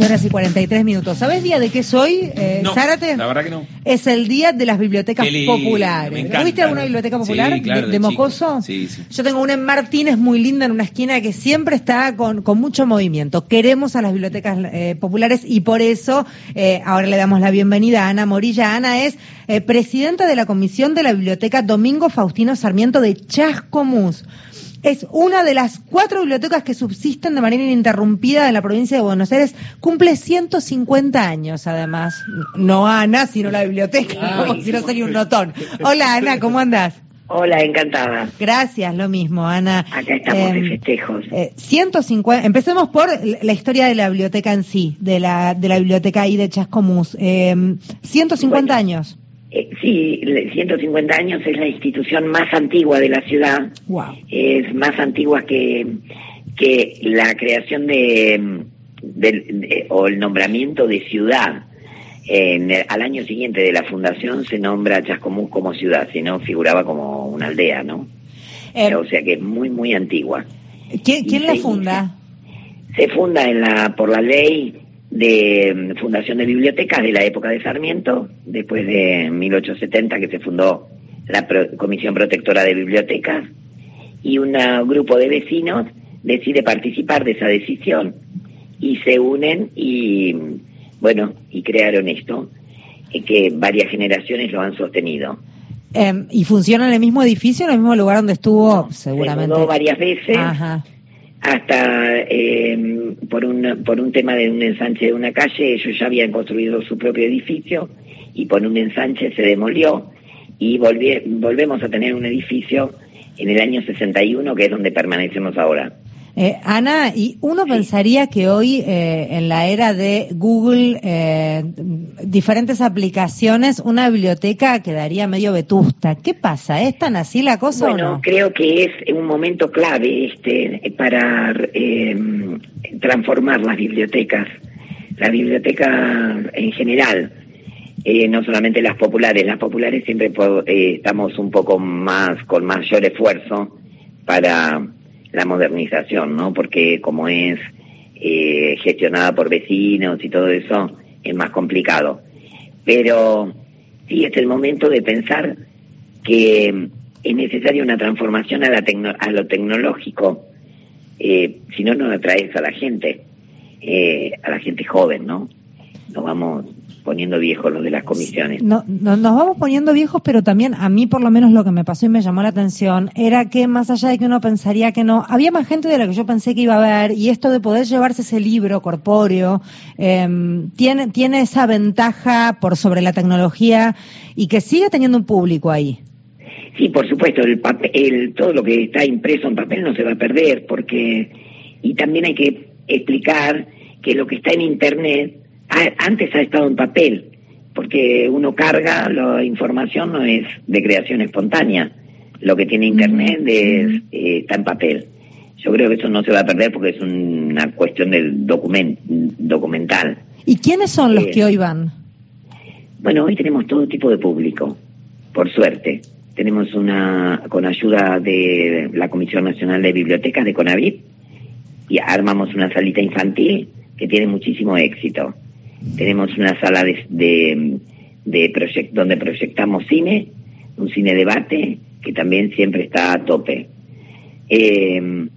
horas y 43 minutos. ¿Sabes día de qué soy, eh, No, Zárate? la verdad que no. Es el día de las bibliotecas Qué populares. encanta. ¿Viste alguna biblioteca popular Sí, claro, de, de. Mocoso? Sí, sí. Yo tengo una en Martínez muy linda en una esquina que siempre está con, con mucho movimiento. Queremos a las bibliotecas eh, populares y por eso eh, ahora le damos la bienvenida a Ana Morilla. Ana es eh, presidenta de la comisión de la biblioteca Domingo Faustino Sarmiento de Chascomús. Es una de las cuatro bibliotecas que subsisten de manera ininterrumpida en la provincia de Buenos Aires. Cumple 150 años, además. No Ana, sino la biblioteca, como si no sería un notón. Hola, Ana, ¿cómo andás? Hola, encantada. Gracias, lo mismo, Ana. Acá estamos de Em, festejos. eh, 150, empecemos por la historia de la biblioteca en sí, de la, de la biblioteca ahí de Chascomús. Eh, 150 Bueno. años. Eh, sí, le- 150 años es la institución más antigua de la ciudad. Wow. Es más antigua que, que la creación de, o el nombramiento de ciudad. En el- al año siguiente de la fundación se nombra Chascomús como ciudad, si no figuraba como una aldea, ¿no? Eh, o sea que es muy, muy antigua. ¿Quién, quién la funda? Se funda en la, por la ley de mm, fundación de bibliotecas de la época de Sarmiento, después de 1870 que se fundó la Pro- Comisión Protectora de Bibliotecas, y un grupo de vecinos decide participar de esa decisión y se unen y, mm, bueno, y crearon esto, eh, que varias generaciones lo han sostenido. Eh, ¿Y funciona en el mismo edificio, en el mismo lugar donde estuvo? seguramente. Se mudó varias veces. Ajá. Hasta eh, por un por un tema de un ensanche de una calle ellos ya habían construido su propio edificio y por un ensanche se demolió y volvemos a tener un edificio en el año 61 que es donde permanecemos ahora Eh, Ana, y uno pensaría que hoy, eh, en la era de Google, eh, diferentes aplicaciones, una biblioteca quedaría medio vetusta. ¿Qué pasa? ¿Es tan así la cosa bueno o no? creo que es un momento clave este para eh, transformar las bibliotecas la biblioteca en general eh, no solamente las populares, las populares siempre eh, estamos un poco más con mayor esfuerzo para la modernización, ¿no? Porque como es eh, gestionada por vecinos y todo eso, es más complicado. Pero sí es el momento de pensar que es necesaria una transformación a, la tecno- a lo tecnológico, eh, si no, no atraes a la gente, eh, a la gente joven, ¿no? Nos vamos poniendo viejos los de las comisiones. No, no- nos vamos poniendo viejos, pero también a mí por lo menos lo que me pasó y me llamó la atención era que más allá de que uno pensaría que no, había más gente de la que yo pensé que iba a haber y esto de poder llevarse ese libro corpóreo em, tiene, tiene esa ventaja por sobre la tecnología y que sigue teniendo un público ahí. Sí, por supuesto, el papel, el- todo lo que está impreso en papel no se va a perder, porque y también hay que explicar que lo que está en internet antes ha estado en papel, porque uno carga la información no es de creación espontánea, lo que tiene internet es, eh, está en papel. Yo creo que eso no se va a perder porque es una cuestión del document, documental. ¿Y quiénes son los Eh, que hoy van? Bueno, hoy tenemos todo tipo de público, por suerte. Tenemos una, con ayuda de la Comisión Nacional de Bibliotecas de CONAVIT, y armamos una salita infantil que tiene muchísimo éxito. Tenemos una sala de, de, donde proyectamos cine, un cine debate, que también siempre está a tope. Eh,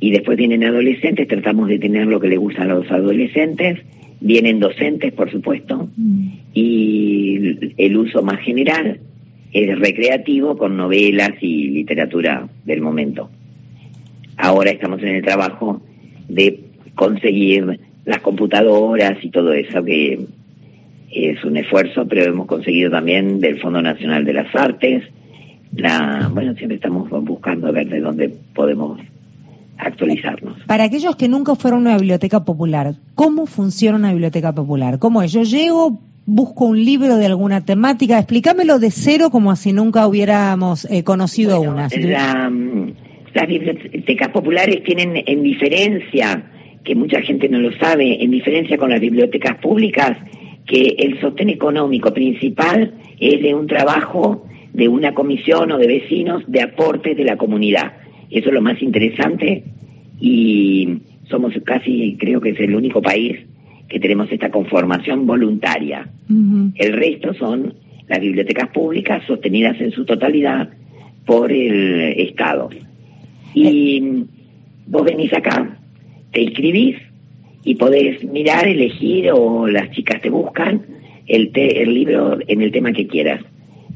y después vienen adolescentes, tratamos de tener lo que le gusta a los adolescentes, vienen docentes, por supuesto, y el uso más general es recreativo con novelas y literatura del momento. Ahora estamos en el trabajo de conseguir las computadoras y todo eso, que es un esfuerzo, pero hemos conseguido también del Fondo Nacional de las Artes. La, bueno, siempre estamos buscando a ver de dónde podemos actualizarnos. Para aquellos que nunca fueron a una biblioteca popular, ¿cómo funciona una biblioteca popular? ¿Cómo es? Yo llego, busco un libro de alguna temática, explícamelo de cero como si nunca hubiéramos eh, conocido Bueno, una. La, las bibliotecas populares tienen en diferencia, que mucha gente no lo sabe, en diferencia con las bibliotecas públicas, que el sostén económico principal es de un trabajo de una comisión o de vecinos de aportes de la comunidad. Eso es lo más interesante y somos casi, creo que es el único país que tenemos esta conformación voluntaria. El resto son las bibliotecas públicas sostenidas en su totalidad por el Estado. Y eh. vos venís acá, te inscribís y podés mirar, elegir o las chicas te buscan el, el libro en el tema que quieras.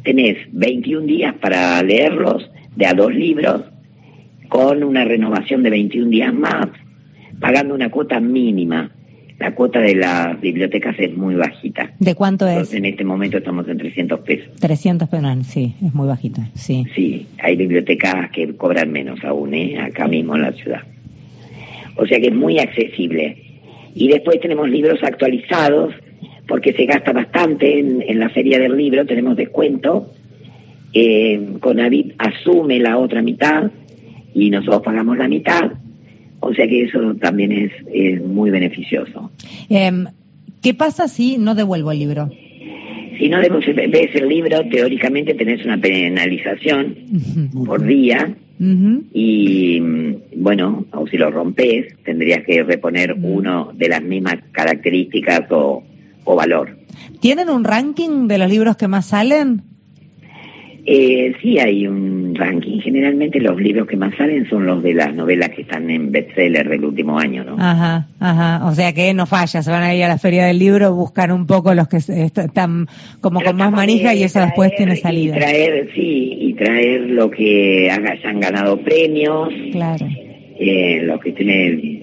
Tenés 21 días para leerlos de a dos libros con una renovación de 21 días más, pagando una cuota mínima. La cuota de las bibliotecas es muy bajita. ¿De cuánto es? En este momento estamos en 300 pesos. 300 pesos, sí, es muy bajita, sí. Sí, hay bibliotecas que cobran menos aún, ¿eh? acá mismo en la ciudad. O sea que es muy accesible. Y después tenemos libros actualizados, porque se gasta bastante en, la feria del libro, tenemos descuento. Eh, Conavit asume la otra mitad y nosotros pagamos la mitad o sea que eso también es, muy beneficioso. Em, ¿Qué pasa si no devuelvo el libro? Si no ves el libro, teóricamente tenés una penalización por día y, bueno, o si lo rompes, tendrías que reponer uno de las mismas características o, o valor. ¿Tienen un ranking de los libros que más salen? Eh, sí hay un ranking. Generalmente los libros que más salen son los de las novelas que están en bestseller del último año, ¿no? Ajá, ajá. O sea que no falla, se van a ir a la feria del libro, buscar un poco los que están como con más manija y eso después tiene salida. Y traer, sí, y traer lo que hayan ganado premios. Claro. Eh, lo que tienen,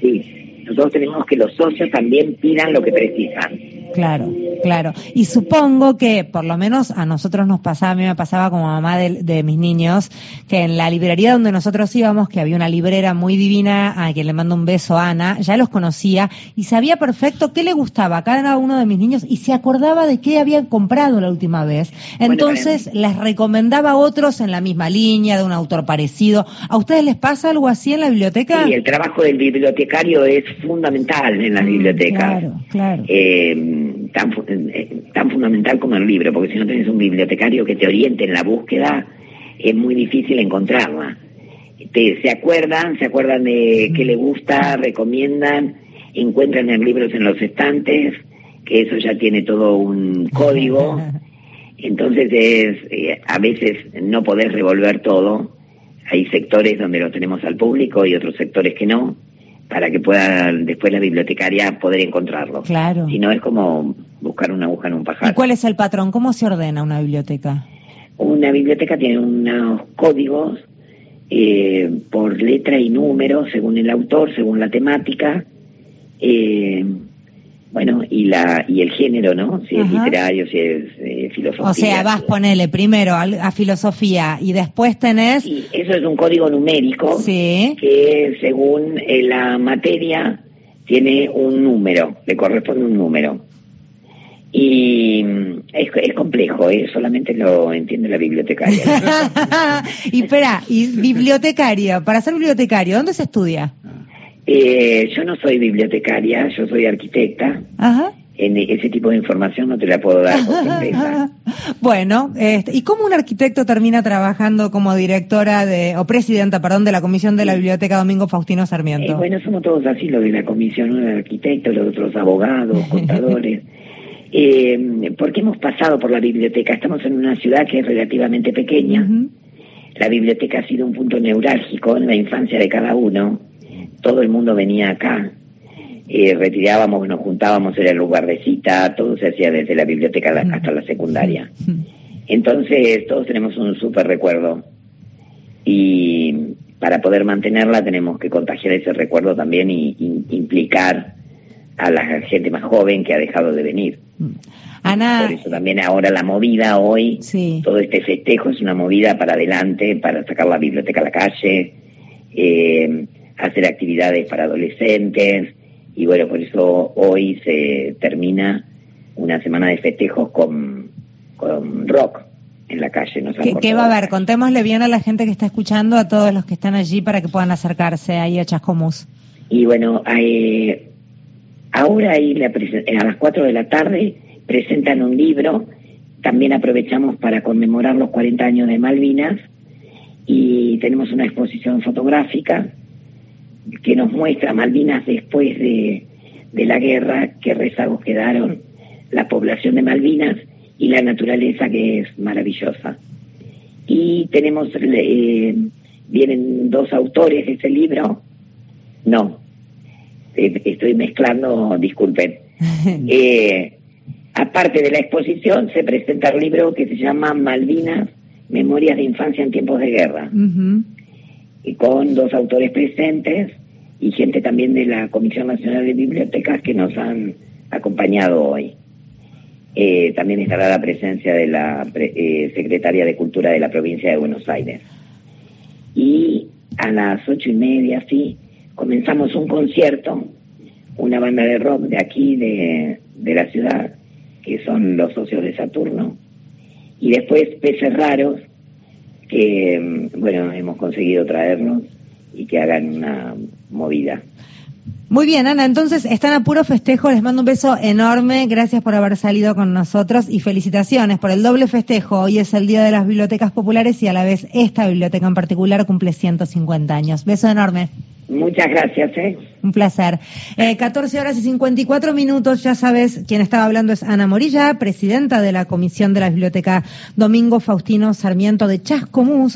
sí. Nosotros tenemos que los socios también pidan lo que precisan. Claro, claro. Y supongo que por lo menos a nosotros nos pasaba, a mí me pasaba como mamá de, mis niños, que en la librería donde nosotros íbamos, que había una librera muy divina, a quien le mando un beso a Ana, ya los conocía y sabía perfecto qué le gustaba a cada uno de mis niños y se acordaba de qué habían comprado la última vez. Entonces les recomendaba a otros en la misma línea, de un autor parecido. ¿A ustedes les pasa algo así en la biblioteca? Sí, el trabajo del bibliotecario es fundamental en la mm, biblioteca. Claro, claro. Eh, tan, eh, tan fundamental como el libro, porque si no tenés un bibliotecario que te oriente en la búsqueda, es muy difícil encontrarla. Te, se acuerdan, se acuerdan de qué le gusta, recomiendan, encuentran en libros en los estantes, que eso ya tiene todo un código. Entonces es, eh, a veces no podés revolver todo. Hay sectores donde lo tenemos al público y otros sectores que no para que pueda después la bibliotecaria poder encontrarlo. Claro. Si no es como buscar una aguja en un pajar. ¿Y cuál es el patrón? ¿Cómo se ordena una biblioteca? Una biblioteca tiene unos códigos eh, por letra y número, según el autor, según la temática. Eh, bueno, y la y el género, ¿no? Si es literario, si es eh, filosofía. O sea, vas, ponele primero a, filosofía y después tenés... Sí, eso es un código numérico sí. que según eh, la materia tiene un número, le corresponde un número. Y mm, es, es complejo, ¿eh? solamente lo entiende la bibliotecaria. y espera, y bibliotecario, para ser bibliotecario, ¿dónde se estudia? Eh, yo no soy bibliotecaria, yo soy arquitecta. Ajá. En ese tipo de información no te la puedo dar Bueno, este, ¿y cómo un arquitecto termina trabajando como directora de, o presidenta, perdón, de la Comisión de la Biblioteca Domingo Faustino Sarmiento? Eh, bueno, somos todos así, los de la comisión, uno de arquitectos, los otros abogados, contadores. eh, porque hemos pasado por la biblioteca, estamos en una ciudad que es relativamente pequeña. La biblioteca ha sido un punto neurálgico en la infancia de cada uno todo el mundo venía acá, eh, retirábamos, nos juntábamos, era el lugar de cita, todo se hacía desde la biblioteca hasta la secundaria. Entonces todos tenemos un súper recuerdo y para poder mantenerla tenemos que contagiar ese recuerdo también y, implicar a la gente más joven que ha dejado de venir. Ana. Por eso también ahora la movida hoy, todo este festejo es una movida para adelante, para sacar la biblioteca a la calle, eh, hacer actividades para adolescentes y bueno, por eso hoy se termina una semana de festejos con, con rock en la calle. ¿Qué, va a haber? Contémosle bien a la gente que está escuchando, a todos los que están allí para que puedan acercarse ahí a Chascomús. Y bueno, hay, ahora ahí a las 4 de la tarde presentan un libro, también aprovechamos para conmemorar los 40 años de Malvinas y tenemos una exposición fotográfica que nos muestra Malvinas después de, de la guerra, qué rezagos quedaron, la población de Malvinas y la naturaleza que es maravillosa. Y tenemos, eh, vienen dos autores de ese libro, no, eh, estoy mezclando, disculpen. Eh, aparte de la exposición, se presenta un libro que se llama Malvinas, Memorias de Infancia en Tiempos de Guerra, y con dos autores presentes y gente también de la Comisión Nacional de Bibliotecas que nos han acompañado hoy. Eh, también estará la presencia de la eh, secretaria de Cultura de la provincia de Buenos Aires. Y a las ocho y media, sí, comenzamos un concierto, una banda de rock de aquí, de, de la ciudad, que son los socios de Saturno, y después peces raros, que, mm, bueno, hemos conseguido traernos y que hagan una movida. Muy bien, Ana, entonces están a puro festejo, les mando un beso enorme, gracias por haber salido con nosotros y felicitaciones por el doble festejo. Hoy es el Día de las Bibliotecas Populares y a la vez esta biblioteca en particular cumple 150 años. Beso enorme. Muchas gracias, ¿eh? Un placer. Eh, 14 horas y 54 minutos, ya sabes, quien estaba hablando es Ana Morilla, presidenta de la Comisión de la Biblioteca Domingo Faustino Sarmiento de Chascomús.